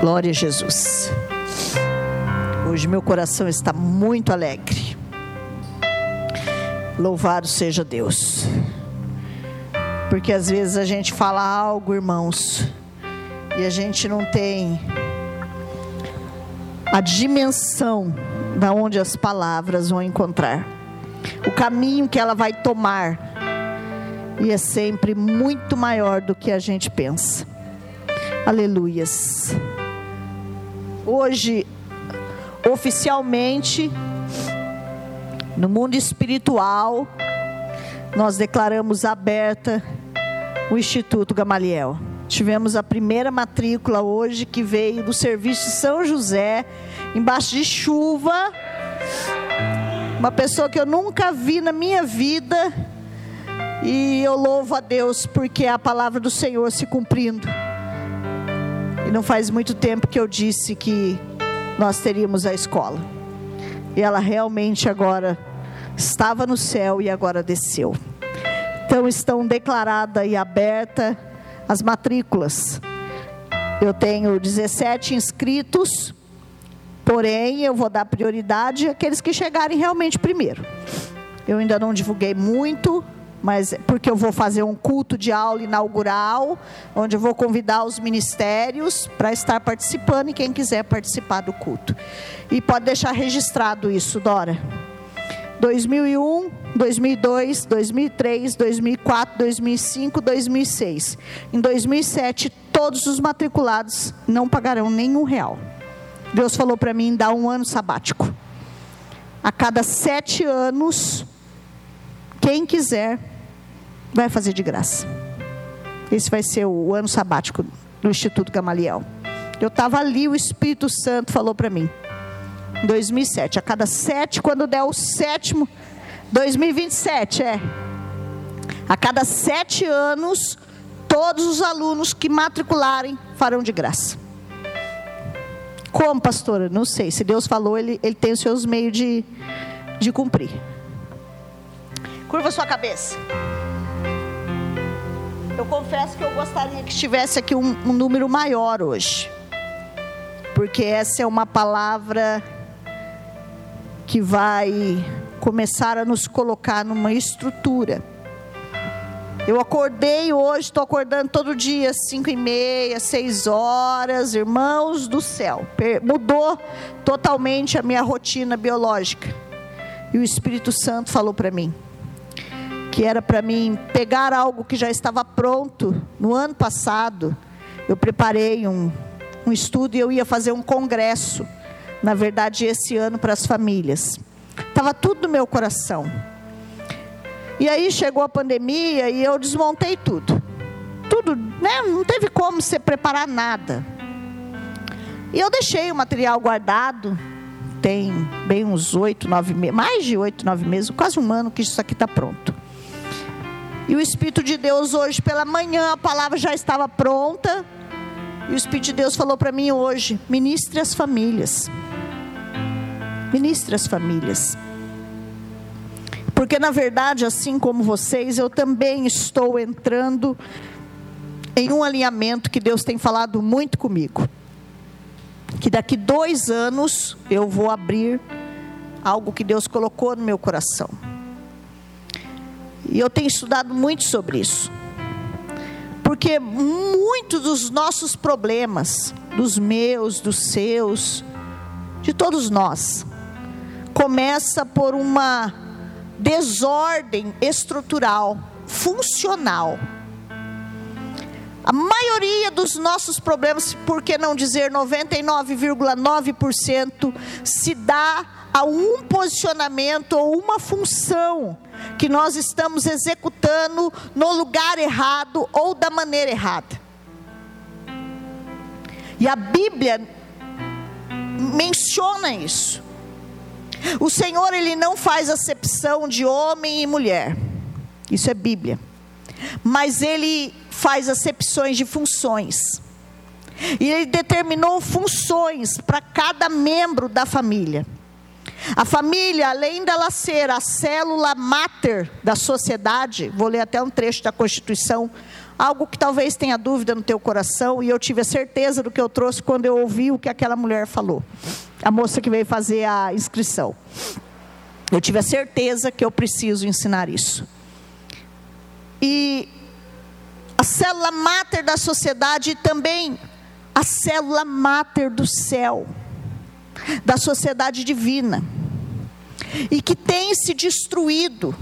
Glória a Jesus. Hoje meu coração está muito alegre. Louvado seja Deus. Porque às vezes a gente fala algo, irmãos, e a gente não tem a dimensão da onde as palavras vão encontrar. O caminho que ela vai tomar. E é sempre muito maior do que a gente pensa. Aleluias. Hoje, oficialmente, no mundo espiritual, nós declaramos aberta o Instituto Gamaliel. Tivemos a primeira matrícula hoje que veio do serviço de São José, embaixo de chuva. Uma pessoa que eu nunca vi na minha vida. E eu louvo a Deus porque é a palavra do Senhor se cumprindo. E não faz muito tempo que eu disse que nós teríamos a escola. E ela realmente agora estava no céu e agora desceu. Então estão declaradas e abertas as matrículas. Eu tenho 17 inscritos, porém eu vou dar prioridade àqueles que chegarem realmente primeiro. Eu ainda não divulguei muito, mas porque eu vou fazer um culto de aula inaugural, onde eu vou convidar os ministérios para estar participando e quem quiser participar do culto. E pode deixar registrado isso, Dora. 2001, 2002, 2003, 2004, 2005, 2006. Em 2007, todos os matriculados não pagarão nenhum real. Deus falou para mim dar um ano sabático. A cada sete anos, quem quiser vai fazer de graça. Esse vai ser o ano sabático do Instituto Gamaliel. Eu estava ali, o Espírito Santo falou para mim. Em 2007, a cada sete, quando der o sétimo, 2027, é. A cada sete anos, todos os alunos que matricularem farão de graça. Como, pastora? Não sei. Se Deus falou, ele, ele tem os seus meios de, de cumprir. Curva sua cabeça. Eu confesso que eu gostaria que estivesse aqui um, um número maior hoje. Porque essa é uma palavra que vai começar a nos colocar numa estrutura. Eu acordei hoje, estou acordando todo dia, cinco e meia, seis horas, irmãos do céu. Mudou totalmente a minha rotina biológica. E o Espírito Santo falou para mim que era para mim pegar algo que já estava pronto no ano passado. Eu preparei um, um estudo e eu ia fazer um congresso, na verdade, esse ano para as famílias. Estava tudo no meu coração. E aí chegou a pandemia e eu desmontei tudo. Tudo, né? Não teve como você preparar nada. E eu deixei o material guardado. Tem bem uns oito, nove meses, mais de oito, nove meses, quase um ano que isso aqui está pronto. E o Espírito de Deus, hoje pela manhã, a palavra já estava pronta. E o Espírito de Deus falou para mim hoje: ministre as famílias. Ministre as famílias. Porque na verdade, assim como vocês, eu também estou entrando em um alinhamento que Deus tem falado muito comigo. Que daqui dois anos eu vou abrir algo que Deus colocou no meu coração. E eu tenho estudado muito sobre isso. Porque muitos dos nossos problemas, dos meus, dos seus, de todos nós, começa por uma desordem estrutural, funcional. A maioria dos nossos problemas, por que não dizer 99,9%, se dá a um posicionamento ou uma função que nós estamos executando no lugar errado ou da maneira errada. E a Bíblia menciona isso. O Senhor ele não faz acepção de homem e mulher. Isso é Bíblia. Mas ele faz acepções de funções. E ele determinou funções para cada membro da família. A família, além dela ser a célula máter da sociedade, vou ler até um trecho da Constituição, algo que talvez tenha dúvida no teu coração, e eu tive a certeza do que eu trouxe quando eu ouvi o que aquela mulher falou, a moça que veio fazer a inscrição. Eu tive a certeza que eu preciso ensinar isso. E a célula máter da sociedade e também a célula máter do céu, da sociedade divina, e que tem se destruído,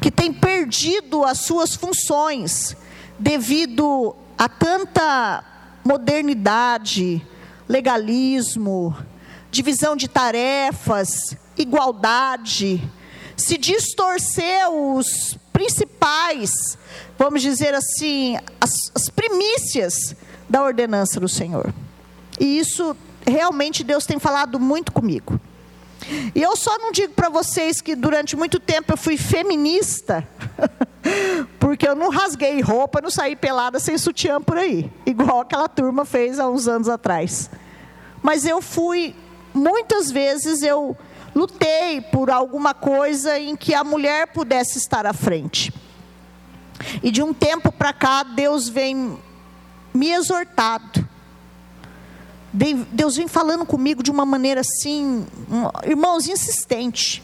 que tem perdido as suas funções devido a tanta modernidade, legalismo, divisão de tarefas, igualdade, se distorceu os principais, vamos dizer assim, as, as primícias da ordenança do Senhor. E isso realmente Deus tem falado muito comigo. E eu só não digo para vocês que durante muito tempo eu fui feminista, porque eu não rasguei roupa, não saí pelada sem sutiã por aí, igual aquela turma fez há uns anos atrás. Mas eu fui, muitas vezes eu lutei por alguma coisa em que a mulher pudesse estar à frente. E de um tempo para cá, Deus vem me exortado. Deus vem falando comigo de uma maneira assim, irmãos, insistente.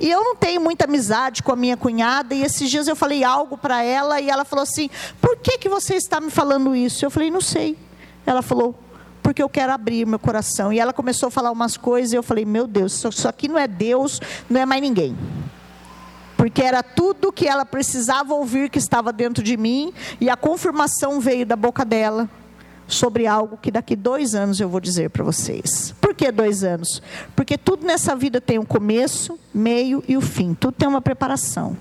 E eu não tenho muita amizade com a minha cunhada, e esses dias eu falei algo para ela, e ela falou assim: Por que, que você está me falando isso? Eu falei: Não sei. Ela falou: porque eu quero abrir meu coração. E ela começou a falar umas coisas e eu falei: Meu Deus, isso aqui não é Deus, não é mais ninguém. Porque era tudo que ela precisava ouvir que estava dentro de mim, e a confirmação veio da boca dela sobre algo que daqui dois anos eu vou dizer para vocês. Por que dois anos? Porque tudo nessa vida tem um começo, meio e o fim. Tudo tem uma preparação.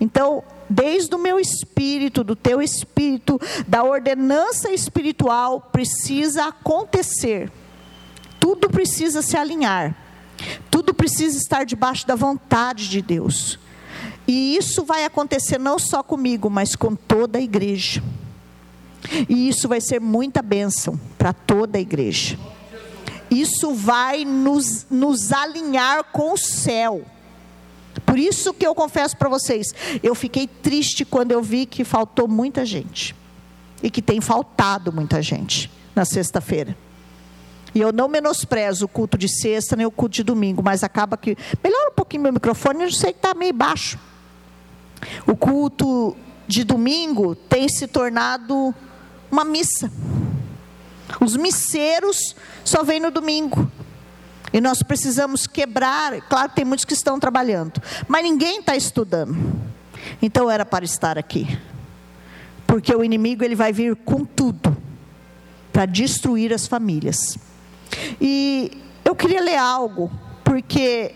Então, desde o meu espírito, do teu espírito, da ordenança espiritual, precisa acontecer. Tudo precisa se alinhar. Tudo precisa estar debaixo da vontade de Deus. E isso vai acontecer não só comigo, mas com toda a igreja. E isso vai ser muita bênção para toda a igreja. Isso vai nos, nos alinhar com o céu. Por isso que eu confesso para vocês, eu fiquei triste quando eu vi que faltou muita gente. E que tem faltado muita gente na sexta-feira. E eu não menosprezo o culto de sexta nem o culto de domingo, mas acaba que. Melhora um pouquinho meu microfone, eu sei que está meio baixo. O culto de domingo tem se tornado uma missa. Os misseiros só vêm no domingo. E nós precisamos quebrar. Claro, tem muitos que estão trabalhando, mas ninguém está estudando. Então era para estar aqui, porque o inimigo ele vai vir com tudo para destruir as famílias. E eu queria ler algo, porque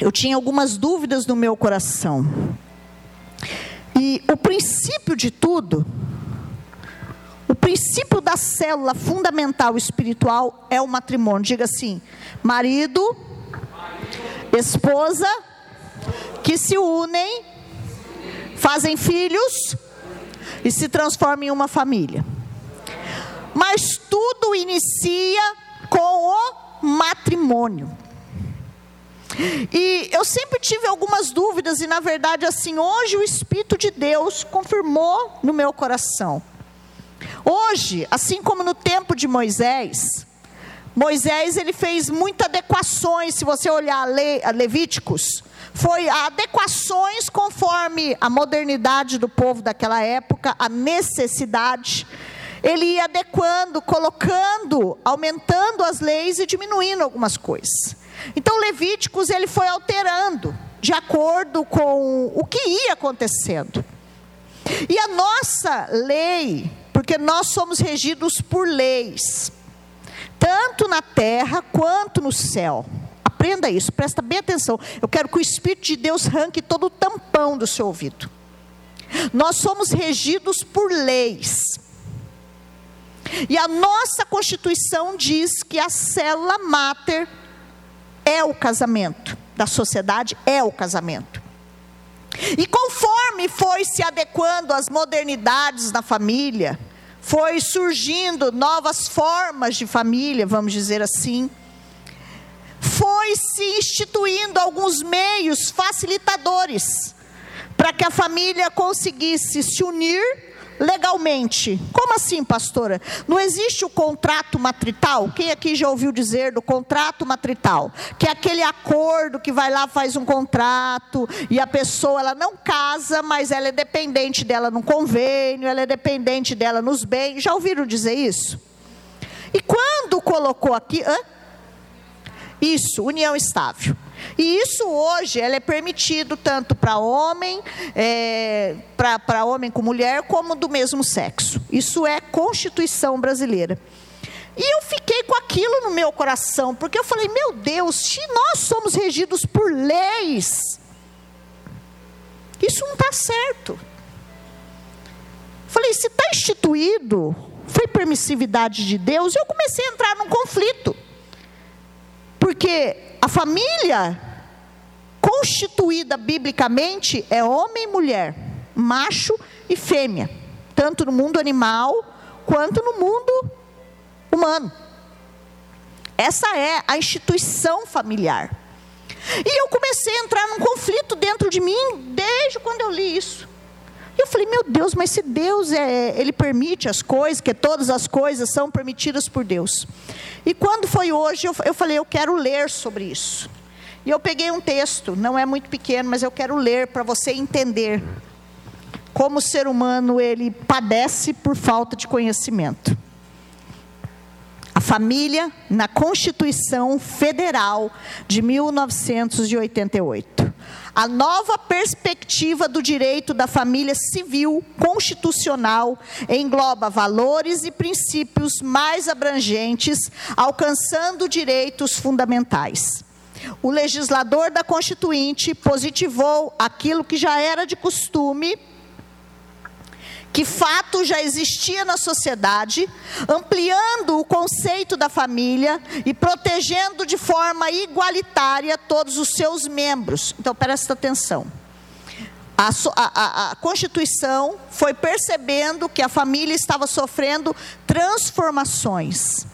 eu tinha algumas dúvidas no meu coração. E o princípio de tudo o princípio da célula fundamental espiritual é o matrimônio. Diga assim: marido, esposa, que se unem, fazem filhos e se transformam em uma família. Mas tudo inicia com o matrimônio. E eu sempre tive algumas dúvidas, e na verdade, assim, hoje o Espírito de Deus confirmou no meu coração. Hoje, assim como no tempo de Moisés, Moisés ele fez muitas adequações, se você olhar Le, Levíticos, foi adequações conforme a modernidade do povo daquela época, a necessidade. Ele ia adequando, colocando, aumentando as leis e diminuindo algumas coisas. Então Levíticos ele foi alterando de acordo com o que ia acontecendo. E a nossa lei porque nós somos regidos por leis, tanto na terra quanto no céu. Aprenda isso, presta bem atenção. Eu quero que o Espírito de Deus arranque todo o tampão do seu ouvido. Nós somos regidos por leis. E a nossa Constituição diz que a célula máter é o casamento, da sociedade é o casamento. E conforme foi se adequando às modernidades na família, foi surgindo novas formas de família, vamos dizer assim. Foi se instituindo alguns meios facilitadores para que a família conseguisse se unir legalmente. Como assim, pastora? Não existe o contrato matrital? Quem aqui já ouviu dizer do contrato matrital? Que é aquele acordo que vai lá, faz um contrato e a pessoa ela não casa, mas ela é dependente dela no convênio, ela é dependente dela nos bens. Já ouviram dizer isso? E quando colocou aqui, hã? isso, união estável. E isso hoje ela é permitido tanto para homem, é, para homem com mulher, como do mesmo sexo. Isso é Constituição brasileira. E eu fiquei com aquilo no meu coração, porque eu falei, meu Deus, se nós somos regidos por leis, isso não está certo. Falei, se está instituído, foi permissividade de Deus, eu comecei a entrar num conflito. Porque a família constituída biblicamente é homem e mulher, macho e fêmea, tanto no mundo animal quanto no mundo humano. Essa é a instituição familiar. E eu comecei a entrar num conflito dentro de mim desde quando eu li isso. E eu falei, meu Deus, mas se Deus é, ele permite as coisas, que todas as coisas são permitidas por Deus. E quando foi hoje, eu, eu falei, eu quero ler sobre isso. E eu peguei um texto, não é muito pequeno, mas eu quero ler para você entender como o ser humano ele padece por falta de conhecimento. A família na Constituição Federal de 1988. A nova perspectiva do direito da família civil constitucional engloba valores e princípios mais abrangentes, alcançando direitos fundamentais. O legislador da Constituinte positivou aquilo que já era de costume que fato já existia na sociedade, ampliando o conceito da família e protegendo de forma igualitária todos os seus membros. Então, presta atenção. A, a, a, Constituição foi percebendo que a família estava sofrendo transformações.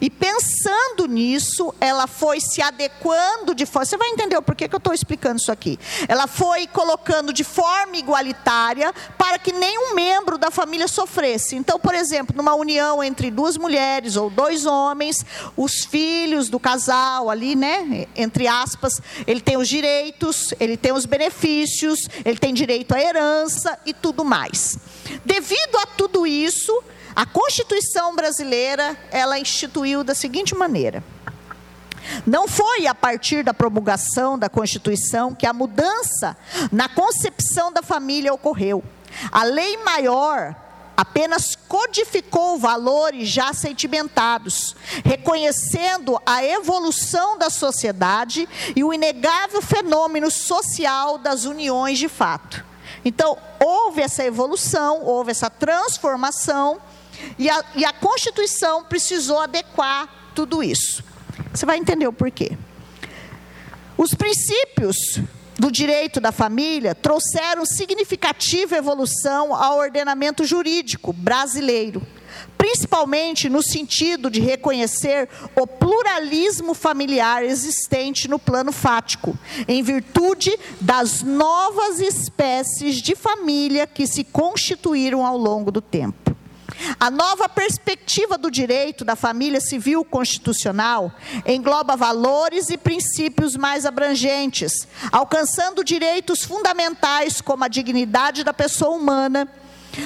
E pensando nisso, ela foi se adequando de forma. Você vai entender o porquê que eu estou explicando isso aqui. Ela foi colocando de forma igualitária para que nenhum membro da família sofresse. Então, por exemplo, numa união entre duas mulheres ou dois homens, os filhos do casal ali, né? Entre aspas, ele tem os direitos, ele tem os benefícios, ele tem direito à herança e tudo mais. Devido a tudo isso, a Constituição brasileira, ela instituiu da seguinte maneira: não foi a partir da promulgação da Constituição que a mudança na concepção da família ocorreu. A lei maior apenas codificou valores já sedimentados, reconhecendo a evolução da sociedade e o inegável fenômeno social das uniões de fato. Então, houve essa evolução, houve essa transformação e a, e a Constituição precisou adequar tudo isso. Você vai entender o porquê. Os princípios do direito da família trouxeram significativa evolução ao ordenamento jurídico brasileiro, principalmente no sentido de reconhecer o pluralismo familiar existente no plano fático, em virtude das novas espécies de família que se constituíram ao longo do tempo. A nova perspectiva do direito da família civil constitucional engloba valores e princípios mais abrangentes, alcançando direitos fundamentais como a dignidade da pessoa humana.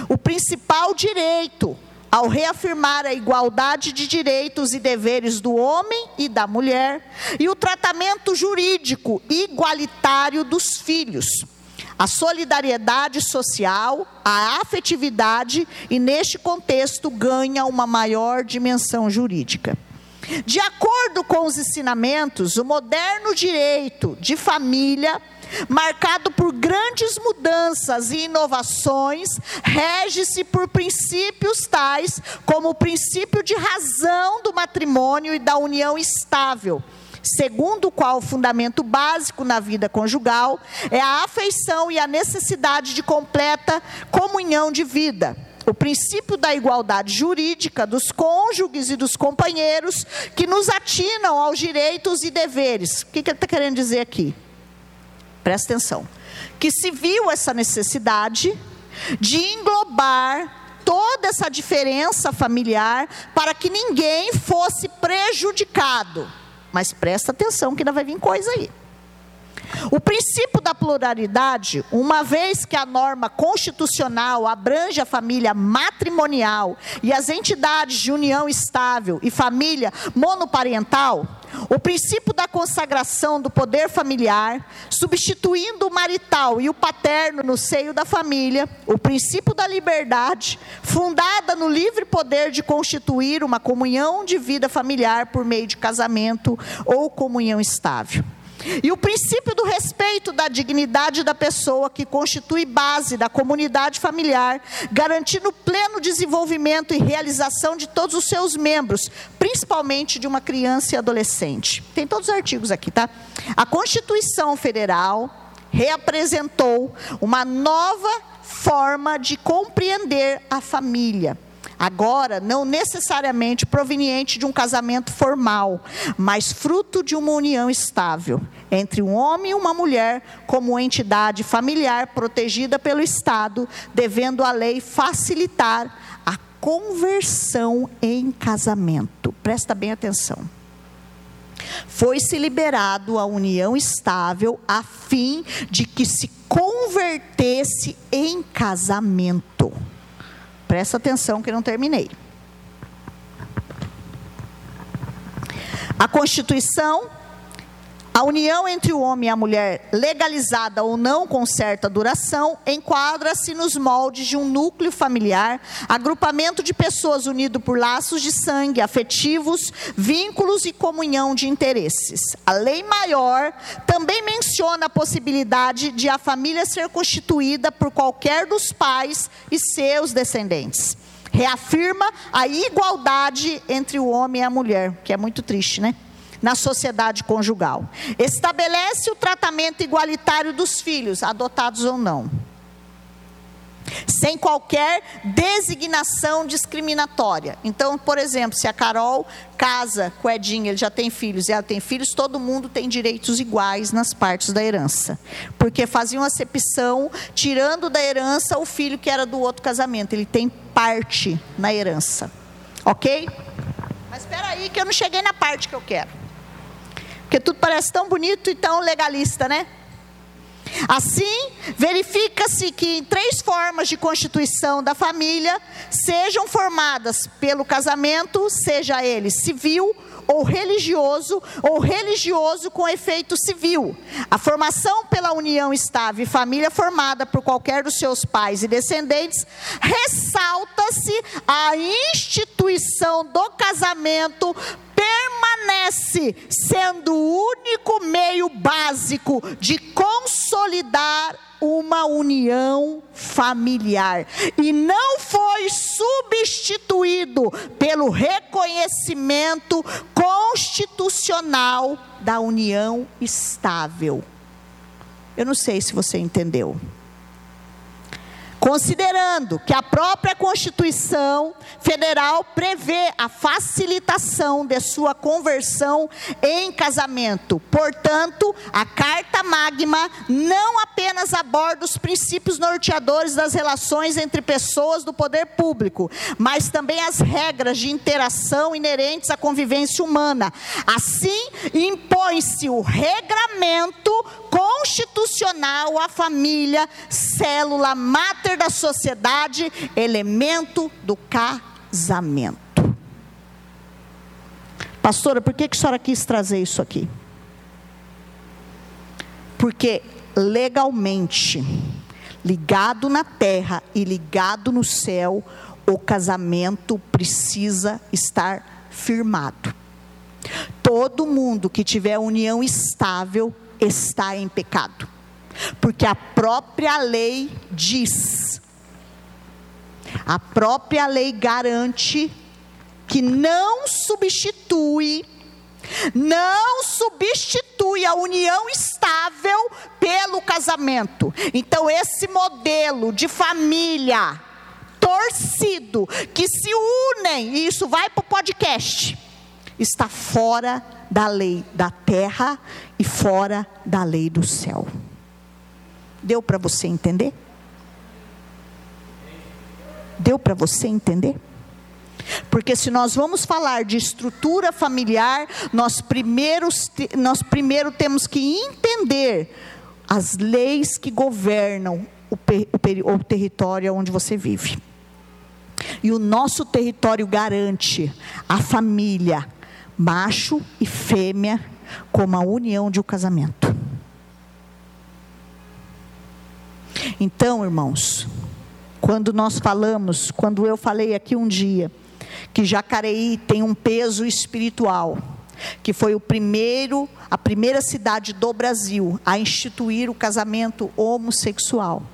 O principal direito, ao reafirmar a igualdade de direitos e deveres do homem e da mulher, e o tratamento jurídico igualitário dos filhos a solidariedade social, a afetividade e, neste contexto, ganha uma maior dimensão jurídica. De acordo com os ensinamentos, o moderno direito de família, marcado por grandes mudanças e inovações, rege-se por princípios tais como o princípio de razão do matrimônio e da união estável segundo o qual o fundamento básico na vida conjugal é a afeição e a necessidade de completa comunhão de vida. O princípio da igualdade jurídica dos cônjuges e dos companheiros que nos atinam aos direitos e deveres. O que ele está querendo dizer aqui? Presta atenção que se viu essa necessidade de englobar toda essa diferença familiar para que ninguém fosse prejudicado. Mas presta atenção que ainda vai vir coisa aí. O princípio da pluralidade, uma vez que a norma constitucional abrange a família matrimonial e as entidades de união estável e família monoparental, o princípio da consagração do poder familiar, substituindo o marital e o paterno no seio da família, o princípio da liberdade, fundada no livre poder de constituir uma comunhão de vida familiar por meio de casamento ou comunhão estável. E o princípio do respeito da dignidade da pessoa, que constitui base da comunidade familiar, garantindo o pleno desenvolvimento e realização de todos os seus membros, principalmente de uma criança e adolescente. Tem todos os artigos aqui, tá? A Constituição Federal reapresentou uma nova forma de compreender a família agora não necessariamente proveniente de um casamento formal, mas fruto de uma união estável entre um homem e uma mulher como entidade familiar protegida pelo Estado, devendo a lei facilitar a conversão em casamento. Presta bem atenção foi-se liberado a união estável a fim de que se convertesse em casamento. Presta atenção que não terminei. A Constituição a união entre o homem e a mulher, legalizada ou não com certa duração, enquadra-se nos moldes de um núcleo familiar, agrupamento de pessoas unido por laços de sangue, afetivos, vínculos e comunhão de interesses. A lei maior também menciona a possibilidade de a família ser constituída por qualquer dos pais e seus descendentes. Reafirma a igualdade entre o homem e a mulher, que é muito triste, né? Na sociedade conjugal. Estabelece o tratamento igualitário dos filhos, adotados ou não. Sem qualquer designação discriminatória. Então, por exemplo, se a Carol casa com o Edinho, ele já tem filhos e ela tem filhos, todo mundo tem direitos iguais nas partes da herança. Porque faziam acepção, tirando da herança o filho que era do outro casamento. Ele tem parte na herança. Ok? Mas espera aí que eu não cheguei na parte que eu quero. Porque tudo parece tão bonito e tão legalista, né? Assim, verifica-se que em três formas de constituição da família sejam formadas pelo casamento, seja ele civil ou religioso, ou religioso com efeito civil. A formação pela união estável e família formada por qualquer dos seus pais e descendentes, ressalta-se a instituição do casamento permanece sendo o único meio básico de consolidar uma união familiar e não foi substituído pelo reconhecimento constitucional da união estável. Eu não sei se você entendeu. Considerando que a própria Constituição Federal prevê a facilitação de sua conversão em casamento. Portanto, a Carta Magna não apenas aborda os princípios norteadores das relações entre pessoas do poder público, mas também as regras de interação inerentes à convivência humana. Assim, impõe-se o regramento constitucional à família, célula mater da sociedade, elemento do casamento. Pastora, por que, que a senhora quis trazer isso aqui? Porque legalmente, ligado na terra e ligado no céu, o casamento precisa estar firmado. Todo mundo que tiver união estável está em pecado. Porque a própria lei diz, a própria lei garante que não substitui, não substitui a união estável pelo casamento. Então, esse modelo de família torcido, que se unem, e isso vai para o podcast, está fora da lei da terra e fora da lei do céu. Deu para você entender? Deu para você entender? Porque se nós vamos falar de estrutura familiar, nós, primeiros, nós primeiro temos que entender as leis que governam o, o, o território onde você vive. E o nosso território garante a família, macho e fêmea, como a união de um casamento. Então, irmãos, quando nós falamos, quando eu falei aqui um dia, que Jacareí tem um peso espiritual, que foi o primeiro, a primeira cidade do Brasil a instituir o casamento homossexual.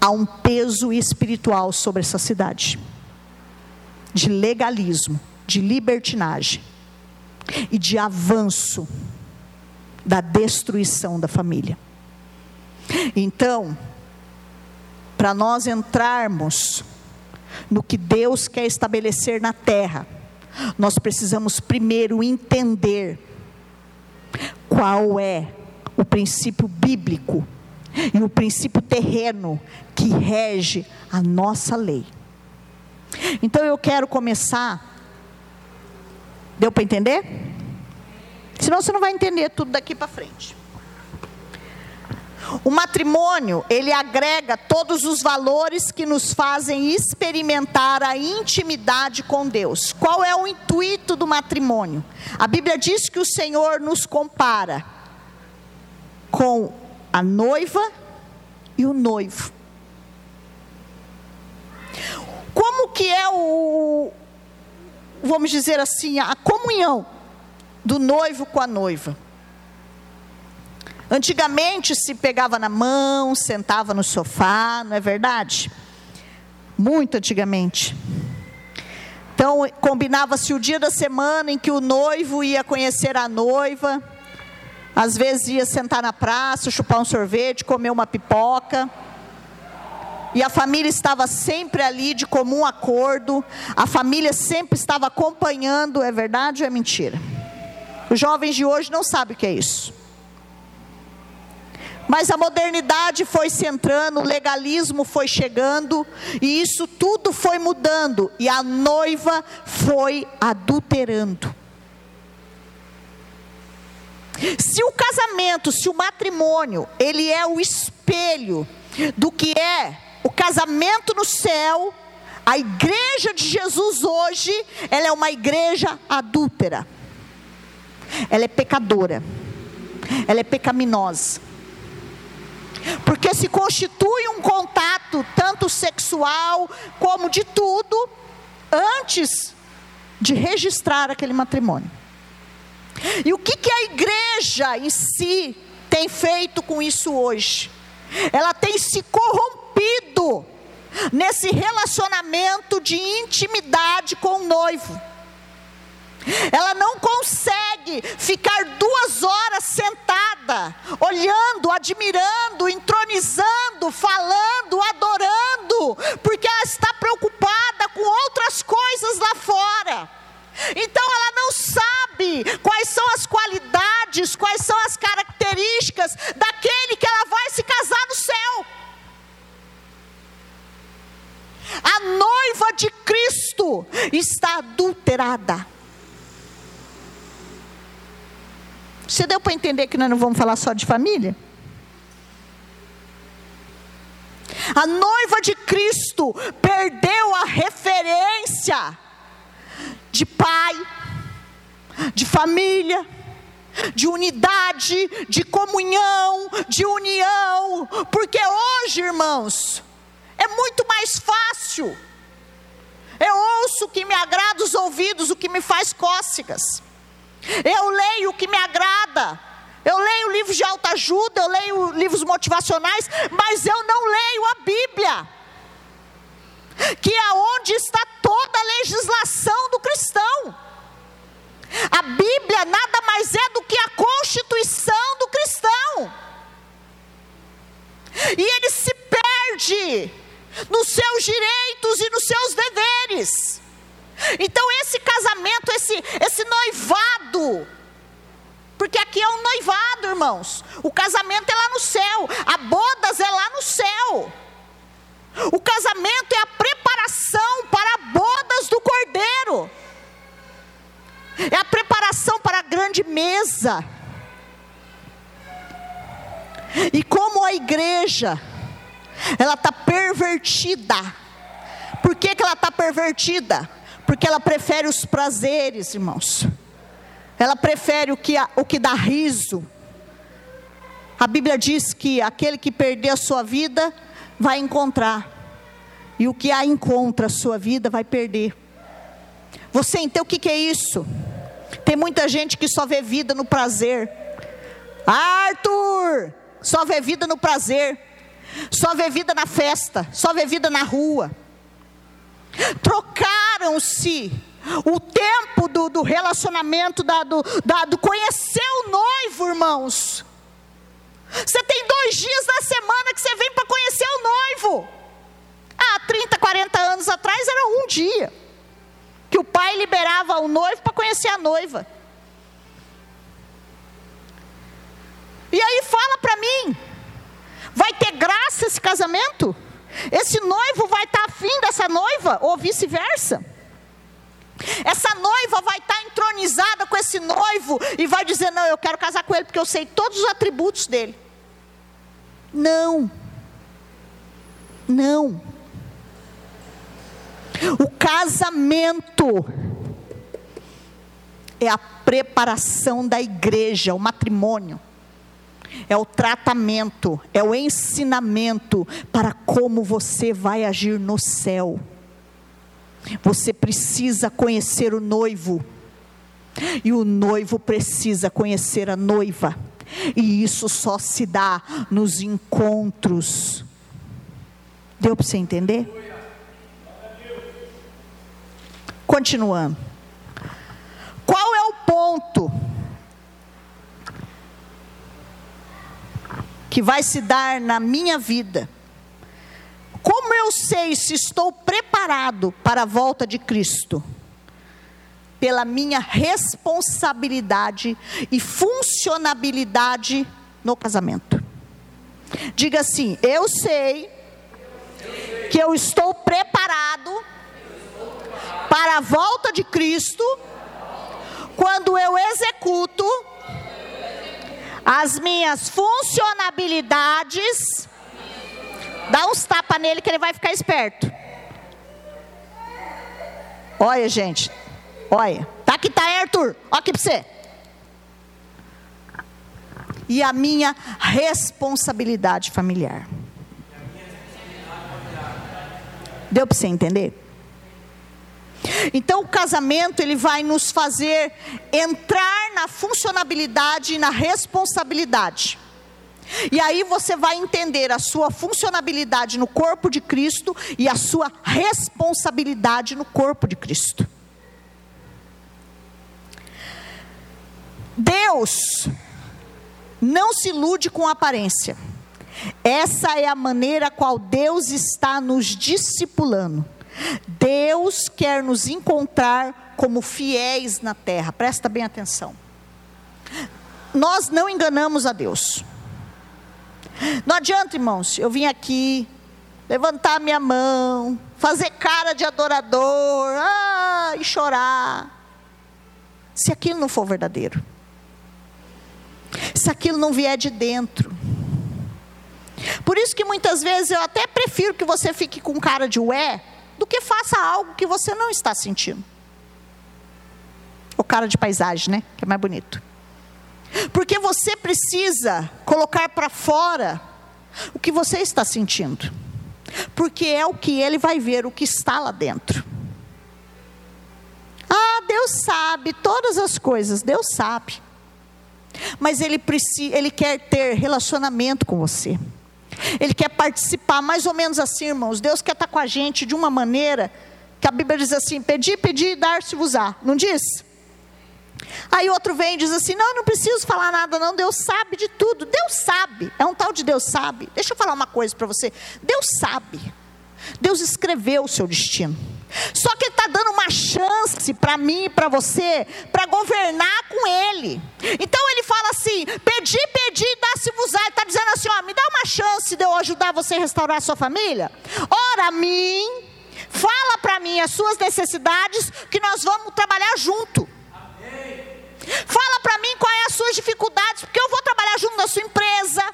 Há um peso espiritual sobre essa cidade, de legalismo, de libertinagem e de avanço da destruição da família. Então, para nós entrarmos no que Deus quer estabelecer na terra, nós precisamos primeiro entender qual é o princípio bíblico e o princípio terreno que rege a nossa lei. Então eu quero começar. Deu para entender? Senão você não vai entender tudo daqui para frente. O matrimônio, ele agrega todos os valores que nos fazem experimentar a intimidade com Deus. Qual é o intuito do matrimônio? A Bíblia diz que o Senhor nos compara com a noiva e o noivo. Como que é o vamos dizer assim, a comunhão do noivo com a noiva? Antigamente se pegava na mão, sentava no sofá, não é verdade? Muito antigamente. Então, combinava-se o dia da semana em que o noivo ia conhecer a noiva. Às vezes ia sentar na praça, chupar um sorvete, comer uma pipoca. E a família estava sempre ali de comum acordo. A família sempre estava acompanhando. É verdade ou é mentira? Os jovens de hoje não sabem o que é isso. Mas a modernidade foi se entrando, o legalismo foi chegando, e isso tudo foi mudando, e a noiva foi adulterando. Se o casamento, se o matrimônio, ele é o espelho do que é o casamento no céu, a igreja de Jesus hoje, ela é uma igreja adúltera. Ela é pecadora. Ela é pecaminosa porque se constitui um contato tanto sexual como de tudo antes de registrar aquele matrimônio. E o que, que a igreja em si tem feito com isso hoje? Ela tem se corrompido nesse relacionamento de intimidade com o noivo. Ela não consegue ficar duas horas sentada, olhando, admirando, entronizando, falando, adorando, porque ela está preocupada com outras coisas lá fora. Então ela não sabe quais são as qualidades, quais são as características daquele que ela vai se casar no céu. A noiva de Cristo está adulterada. Você deu para entender que nós não vamos falar só de família? A noiva de Cristo perdeu a referência de pai, de família, de unidade, de comunhão, de união, porque hoje, irmãos, é muito mais fácil. Eu ouço o que me agrada os ouvidos, o que me faz cócegas. Eu leio o que me agrada. Eu leio livros de autoajuda, eu leio livros motivacionais, mas eu não leio a Bíblia. Que é onde está toda a legislação do cristão. A Bíblia nada mais é do que a constituição do cristão. E ele se perde nos seus direitos e nos seus deveres. Então esse casamento, esse, esse noivado, Porque aqui é um noivado, irmãos. O casamento é lá no céu, a bodas é lá no céu. O casamento é a preparação para bodas do cordeiro. É a preparação para a grande mesa. E como a igreja, ela está pervertida. Por que, que ela está pervertida? Porque ela prefere os prazeres, irmãos. Ela prefere o que, o que dá riso. A Bíblia diz que aquele que perder a sua vida vai encontrar. E o que a encontra a sua vida vai perder. Você então o que, que é isso? Tem muita gente que só vê vida no prazer. Arthur, só vê vida no prazer, só vê vida na festa, só vê vida na rua. Trocaram-se o tempo do, do relacionamento, da, do, da, do conhecer o noivo, irmãos. Você tem dois dias na semana que você vem para conhecer o noivo. Há 30, 40 anos atrás era um dia que o pai liberava o noivo para conhecer a noiva. E aí fala para mim, vai ter graça esse casamento? Esse noivo vai estar tá afim dessa noiva ou vice-versa? Essa noiva vai estar tá entronizada com esse noivo e vai dizer: Não, eu quero casar com ele porque eu sei todos os atributos dele. Não. Não. O casamento é a preparação da igreja, o matrimônio. É o tratamento, é o ensinamento para como você vai agir no céu. Você precisa conhecer o noivo, e o noivo precisa conhecer a noiva, e isso só se dá nos encontros. Deu para você entender? Continuando. Qual é o ponto que vai se dar na minha vida? Como eu sei se estou preparado para a volta de Cristo? Pela minha responsabilidade e funcionabilidade no casamento. Diga assim: eu sei que eu estou preparado para a volta de Cristo, quando eu executo as minhas funcionabilidades, dá uns tapas nele que ele vai ficar esperto. Olha, gente, olha, tá aqui, tá, Arthur, olha aqui para você. E a minha responsabilidade familiar. Deu para você entender? Então o casamento ele vai nos fazer entrar na funcionabilidade e na responsabilidade. E aí você vai entender a sua funcionabilidade no corpo de Cristo e a sua responsabilidade no corpo de Cristo. Deus não se ilude com aparência. Essa é a maneira qual Deus está nos discipulando. Deus quer nos encontrar como fiéis na terra, presta bem atenção. Nós não enganamos a Deus. Não adianta, irmãos, eu vim aqui, levantar minha mão, fazer cara de adorador, ah, e chorar. Se aquilo não for verdadeiro, se aquilo não vier de dentro. Por isso que muitas vezes eu até prefiro que você fique com cara de ué, do que faça algo que você não está sentindo. O cara de paisagem, né? Que é mais bonito. Porque você precisa colocar para fora o que você está sentindo. Porque é o que ele vai ver, o que está lá dentro. Ah, Deus sabe todas as coisas, Deus sabe. Mas ele, precisa, ele quer ter relacionamento com você. Ele quer participar, mais ou menos assim, irmãos. Deus quer estar com a gente de uma maneira que a Bíblia diz assim: pedir, pedir e dar-se-vos-á. Não diz? Aí outro vem e diz assim: não, não preciso falar nada, não. Deus sabe de tudo. Deus sabe. É um tal de Deus sabe. Deixa eu falar uma coisa para você. Deus sabe. Deus escreveu o seu destino. Só que Ele está dando uma chance para mim e para você, para governar com Ele. Então Ele fala assim: pedi, pedi, dá-se-vos-á. Ele está dizendo assim: ó, me dá uma chance de eu ajudar você a restaurar a sua família. Ora a mim, fala para mim as suas necessidades, que nós vamos trabalhar junto. Fala para mim quais são as suas dificuldades, porque eu vou trabalhar junto na sua empresa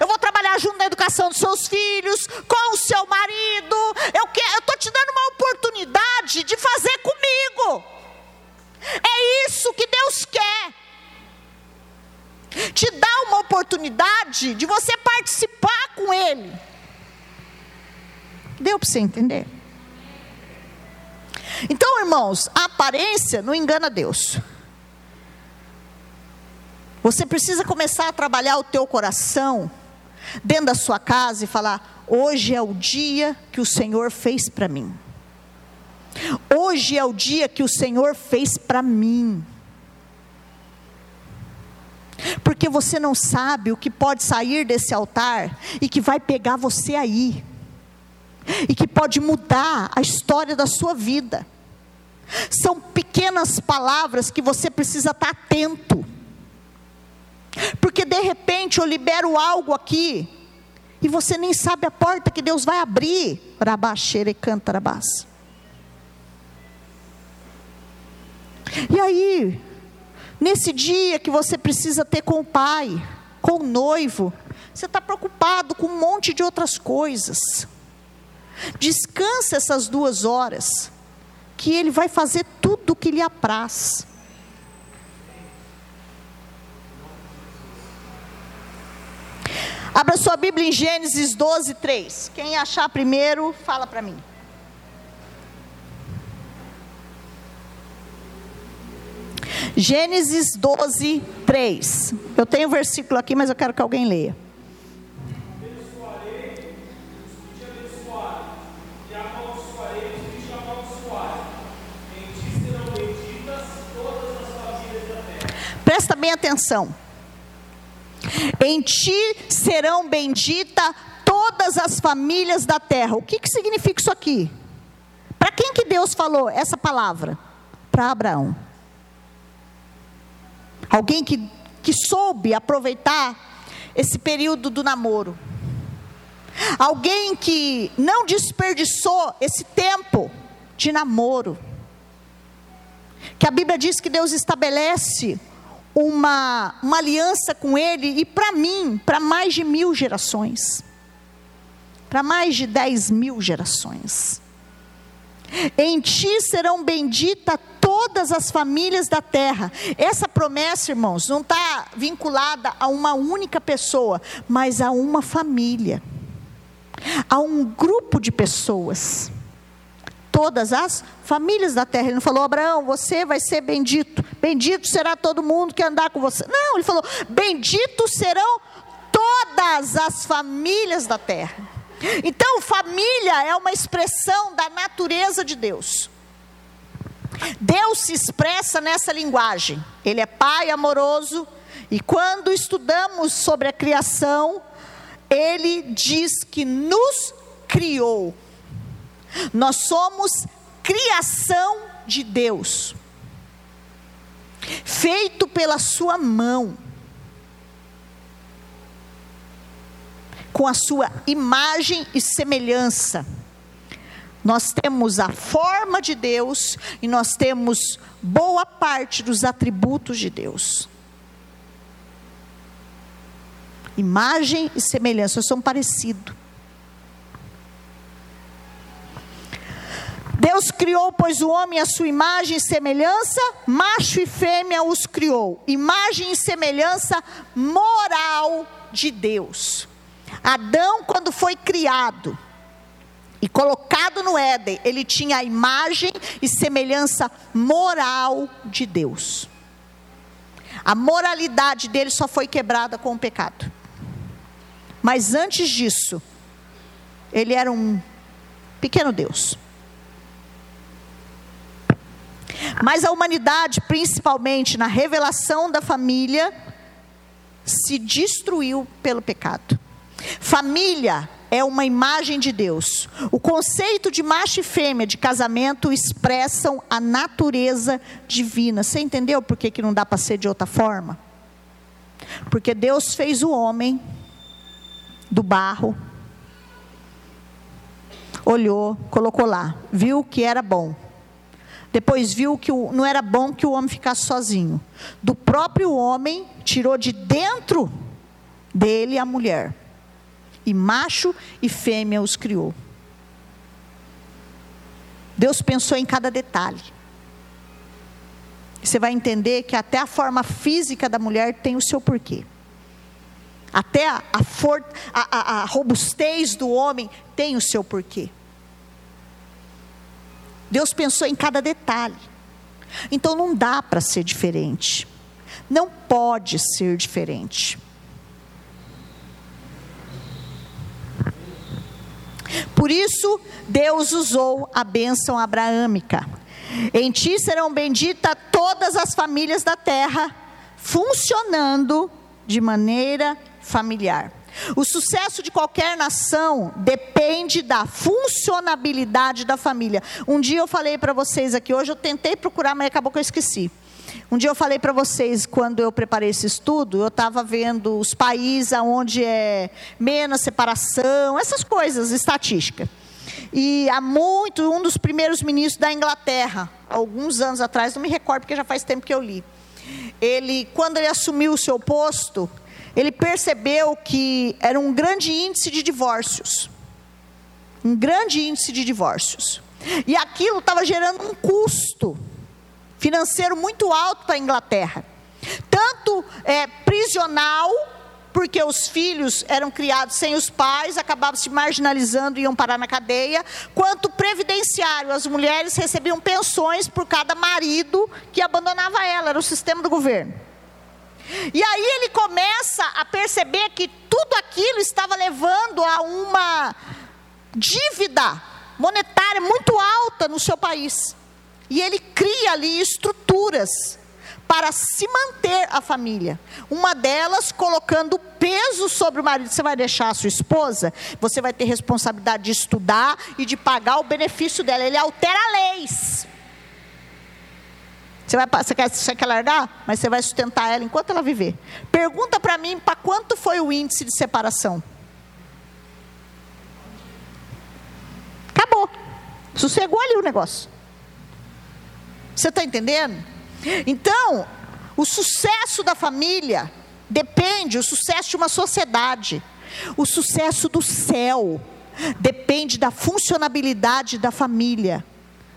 eu vou trabalhar junto na educação dos seus filhos, com o seu marido. Eu estou te dando uma oportunidade de fazer comigo. É isso que Deus quer. Te dá uma oportunidade de você participar com Ele. Deu para você entender? Então, irmãos, a aparência não engana Deus. Você precisa começar a trabalhar o teu coração dentro da sua casa e falar: hoje é o dia que o Senhor fez para mim. Hoje é o dia que o Senhor fez para mim. Porque você não sabe o que pode sair desse altar e que vai pegar você aí. E que pode mudar a história da sua vida. São pequenas palavras que você precisa estar atento. Porque de repente eu libero algo aqui e você nem sabe a porta que Deus vai abrir. Rabaxere cantarabás. E aí, nesse dia que você precisa ter com o pai, com o noivo, você está preocupado com um monte de outras coisas. Descansa essas duas horas, que ele vai fazer tudo o que lhe apraz. Abra sua Bíblia em Gênesis 12, 3. Quem achar primeiro, fala para mim. Gênesis 12, 3. Eu tenho o um versículo aqui, mas eu quero que alguém leia. Presta bem atenção. Em ti serão benditas todas as famílias da terra. O que, que significa isso aqui? Para quem que Deus falou essa palavra? Para Abraão. Alguém que, que soube aproveitar esse período do namoro. Alguém que não desperdiçou esse tempo de namoro. Que a Bíblia diz que Deus estabelece uma, uma aliança com Ele e para mim, para mais de mil gerações. Para mais de dez mil gerações. Em ti serão benditas todas as famílias da terra. Essa promessa, irmãos, não está vinculada a uma única pessoa, mas a uma família, a um grupo de pessoas todas as famílias da terra. Ele não falou, Abraão, você vai ser bendito. Bendito será todo mundo que andar com você. Não, ele falou, bendito serão todas as famílias da terra. Então, família é uma expressão da natureza de Deus. Deus se expressa nessa linguagem. Ele é Pai amoroso, e quando estudamos sobre a criação, ele diz que nos criou. Nós somos criação de Deus, feito pela Sua mão, com a Sua imagem e semelhança. Nós temos a forma de Deus e nós temos boa parte dos atributos de Deus. Imagem e semelhança são parecidos. Deus criou, pois, o homem à sua imagem e semelhança, macho e fêmea os criou. Imagem e semelhança moral de Deus. Adão, quando foi criado e colocado no Éden, ele tinha a imagem e semelhança moral de Deus. A moralidade dele só foi quebrada com o pecado. Mas antes disso, ele era um pequeno Deus. Mas a humanidade, principalmente na revelação da família, se destruiu pelo pecado. Família é uma imagem de Deus. O conceito de macho e fêmea de casamento expressam a natureza divina. Você entendeu por que, que não dá para ser de outra forma? Porque Deus fez o homem do barro, olhou, colocou lá, viu que era bom. Depois viu que não era bom que o homem ficasse sozinho. Do próprio homem, tirou de dentro dele a mulher. E macho e fêmea os criou. Deus pensou em cada detalhe. Você vai entender que até a forma física da mulher tem o seu porquê. Até a, a, for, a, a robustez do homem tem o seu porquê. Deus pensou em cada detalhe. Então não dá para ser diferente. Não pode ser diferente. Por isso, Deus usou a bênção abraâmica. Em ti serão benditas todas as famílias da terra, funcionando de maneira familiar. O sucesso de qualquer nação depende da funcionabilidade da família. Um dia eu falei para vocês aqui, hoje eu tentei procurar, mas acabou que eu esqueci. Um dia eu falei para vocês, quando eu preparei esse estudo, eu estava vendo os países onde é menos separação, essas coisas, estatística. E há muito, um dos primeiros ministros da Inglaterra, alguns anos atrás, não me recordo porque já faz tempo que eu li. Ele, quando ele assumiu o seu posto, ele percebeu que era um grande índice de divórcios. Um grande índice de divórcios. E aquilo estava gerando um custo financeiro muito alto para a Inglaterra. Tanto é, prisional, porque os filhos eram criados sem os pais, acabavam se marginalizando e iam parar na cadeia, quanto previdenciário, as mulheres recebiam pensões por cada marido que abandonava ela, era o sistema do governo. E aí ele começa a perceber que tudo aquilo estava levando a uma dívida monetária muito alta no seu país. E ele cria ali estruturas para se manter a família. Uma delas colocando peso sobre o marido. Você vai deixar a sua esposa, você vai ter responsabilidade de estudar e de pagar o benefício dela. Ele altera leis. Você, vai, você, quer, você quer largar? Mas você vai sustentar ela enquanto ela viver. Pergunta para mim para quanto foi o índice de separação. Acabou. Sossegou ali o negócio. Você está entendendo? Então, o sucesso da família depende, o sucesso de uma sociedade, o sucesso do céu depende da funcionabilidade da família,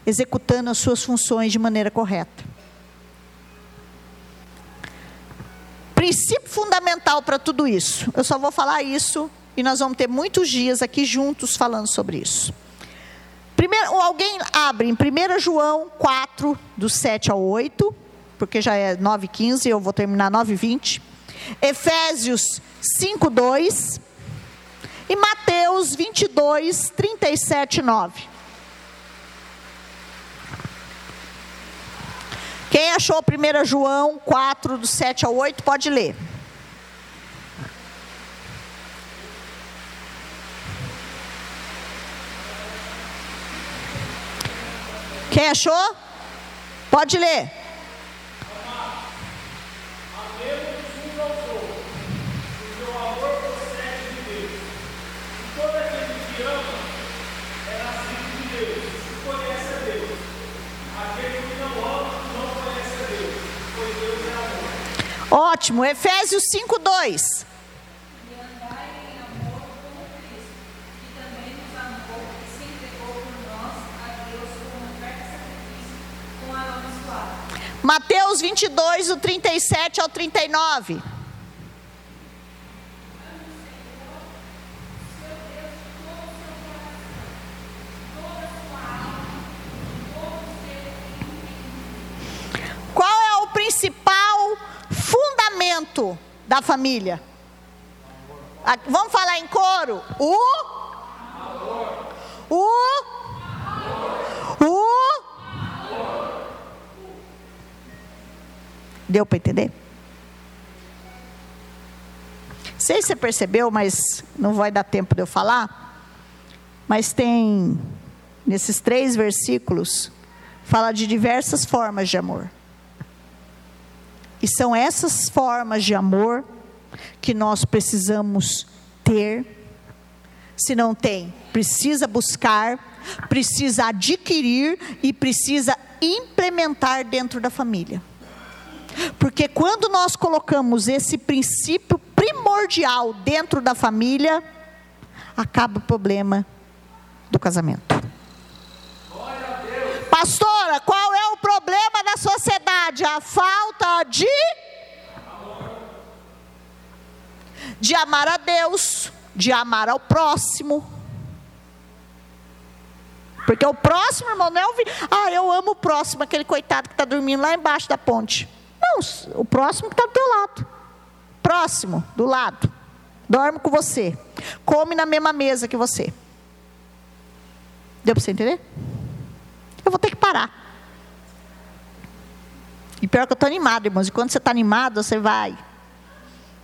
executando as suas funções de maneira correta. Princípio fundamental para tudo isso. Eu só vou falar isso e nós vamos ter muitos dias aqui juntos falando sobre isso. Primeiro, alguém abre em 1 João 4, do 7 ao 8, porque já é 9 15, eu vou terminar 9 20. Efésios 5, 2. E Mateus 22, 37 9. Quem achou 1 João 4, do 7 ao 8, pode ler. Quem achou? Pode ler. Ótimo, Efésios 5, 2. Mateus 22, do 37 ao 39. Qual é o principal da família? Vamos falar em coro? O? O? O? Deu para entender? Sei se você percebeu, mas não vai dar tempo de eu falar. Mas tem, nesses três versículos, fala de diversas formas de amor. E são essas formas de amor que nós precisamos ter. Se não tem, precisa buscar, precisa adquirir e precisa implementar dentro da família. Porque quando nós colocamos esse princípio primordial dentro da família, acaba o problema do casamento. Pastora, qual problema da sociedade? A falta de de amar a Deus, de amar ao próximo. Porque o próximo, irmão, não é o. Ah, eu amo o próximo, aquele coitado que está dormindo lá embaixo da ponte. Não, o próximo que está do teu lado. Próximo, do lado. Dorme com você. Come na mesma mesa que você. Deu para você entender? Eu vou ter que parar. E pior que eu estou animado, irmãos. E quando você está animado, você vai.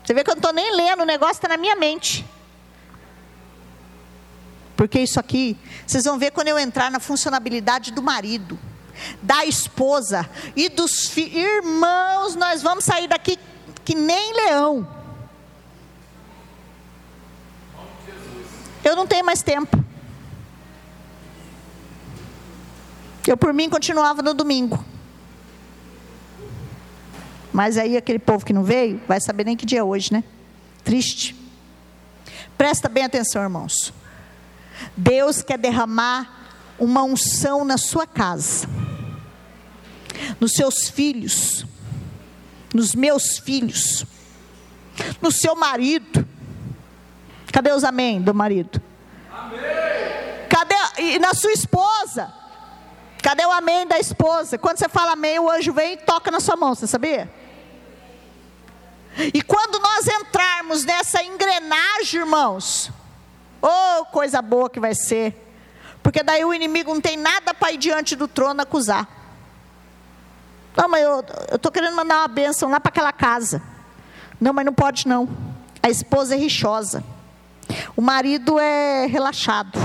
Você vê que eu não estou nem lendo, o negócio está na minha mente. Porque isso aqui, vocês vão ver quando eu entrar na funcionabilidade do marido, da esposa e dos irmãos, nós vamos sair daqui que nem leão. Eu não tenho mais tempo. Eu, por mim, continuava no domingo. Mas aí aquele povo que não veio, vai saber nem que dia é hoje, né? Triste. Presta bem atenção, irmãos. Deus quer derramar uma unção na sua casa, nos seus filhos, nos meus filhos, no seu marido. Cadê os amém do marido? Amém. Cadê e na sua esposa? Cadê o amém da esposa? Quando você fala amém, o anjo vem e toca na sua mão, você sabia? E quando nós entrarmos nessa engrenagem, irmãos, oh, coisa boa que vai ser. Porque daí o inimigo não tem nada para ir diante do trono acusar. Não, mas eu estou querendo mandar uma bênção lá para aquela casa. Não, mas não pode não. A esposa é rixosa. O marido é relaxado.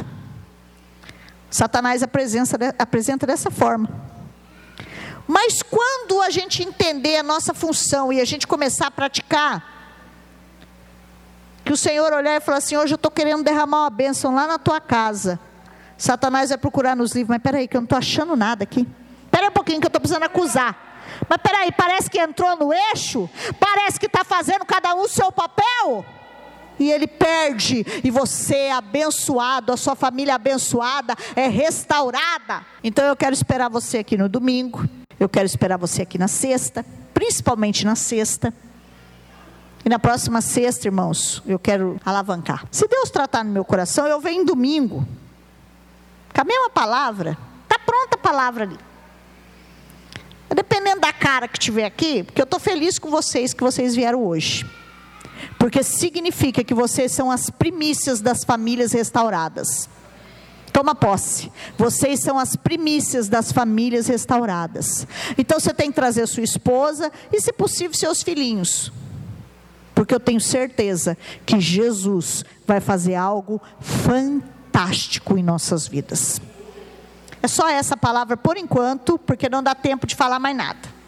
Satanás apresenta, apresenta dessa forma. Mas quando a gente entender a nossa função e a gente começar a praticar, que o Senhor olhar e falar assim: hoje eu estou querendo derramar uma bênção lá na tua casa. Satanás vai procurar nos livros, mas peraí, que eu não estou achando nada aqui. Espera um pouquinho que eu estou precisando acusar. Mas peraí, parece que entrou no eixo? Parece que está fazendo cada um o seu papel? e ele perde, e você é abençoado, a sua família é abençoada, é restaurada. Então eu quero esperar você aqui no domingo, eu quero esperar você aqui na sexta, principalmente na sexta. E na próxima sexta, irmãos, eu quero alavancar. Se Deus tratar no meu coração, eu venho domingo. Com a mesma palavra, está pronta a palavra ali. Dependendo da cara que tiver aqui, porque eu estou feliz com vocês que vocês vieram hoje. Porque significa que vocês são as primícias das famílias restauradas. Toma posse. Vocês são as primícias das famílias restauradas. Então você tem que trazer sua esposa e, se possível, seus filhinhos. Porque eu tenho certeza que Jesus vai fazer algo fantástico em nossas vidas. É só essa palavra por enquanto, porque não dá tempo de falar mais nada.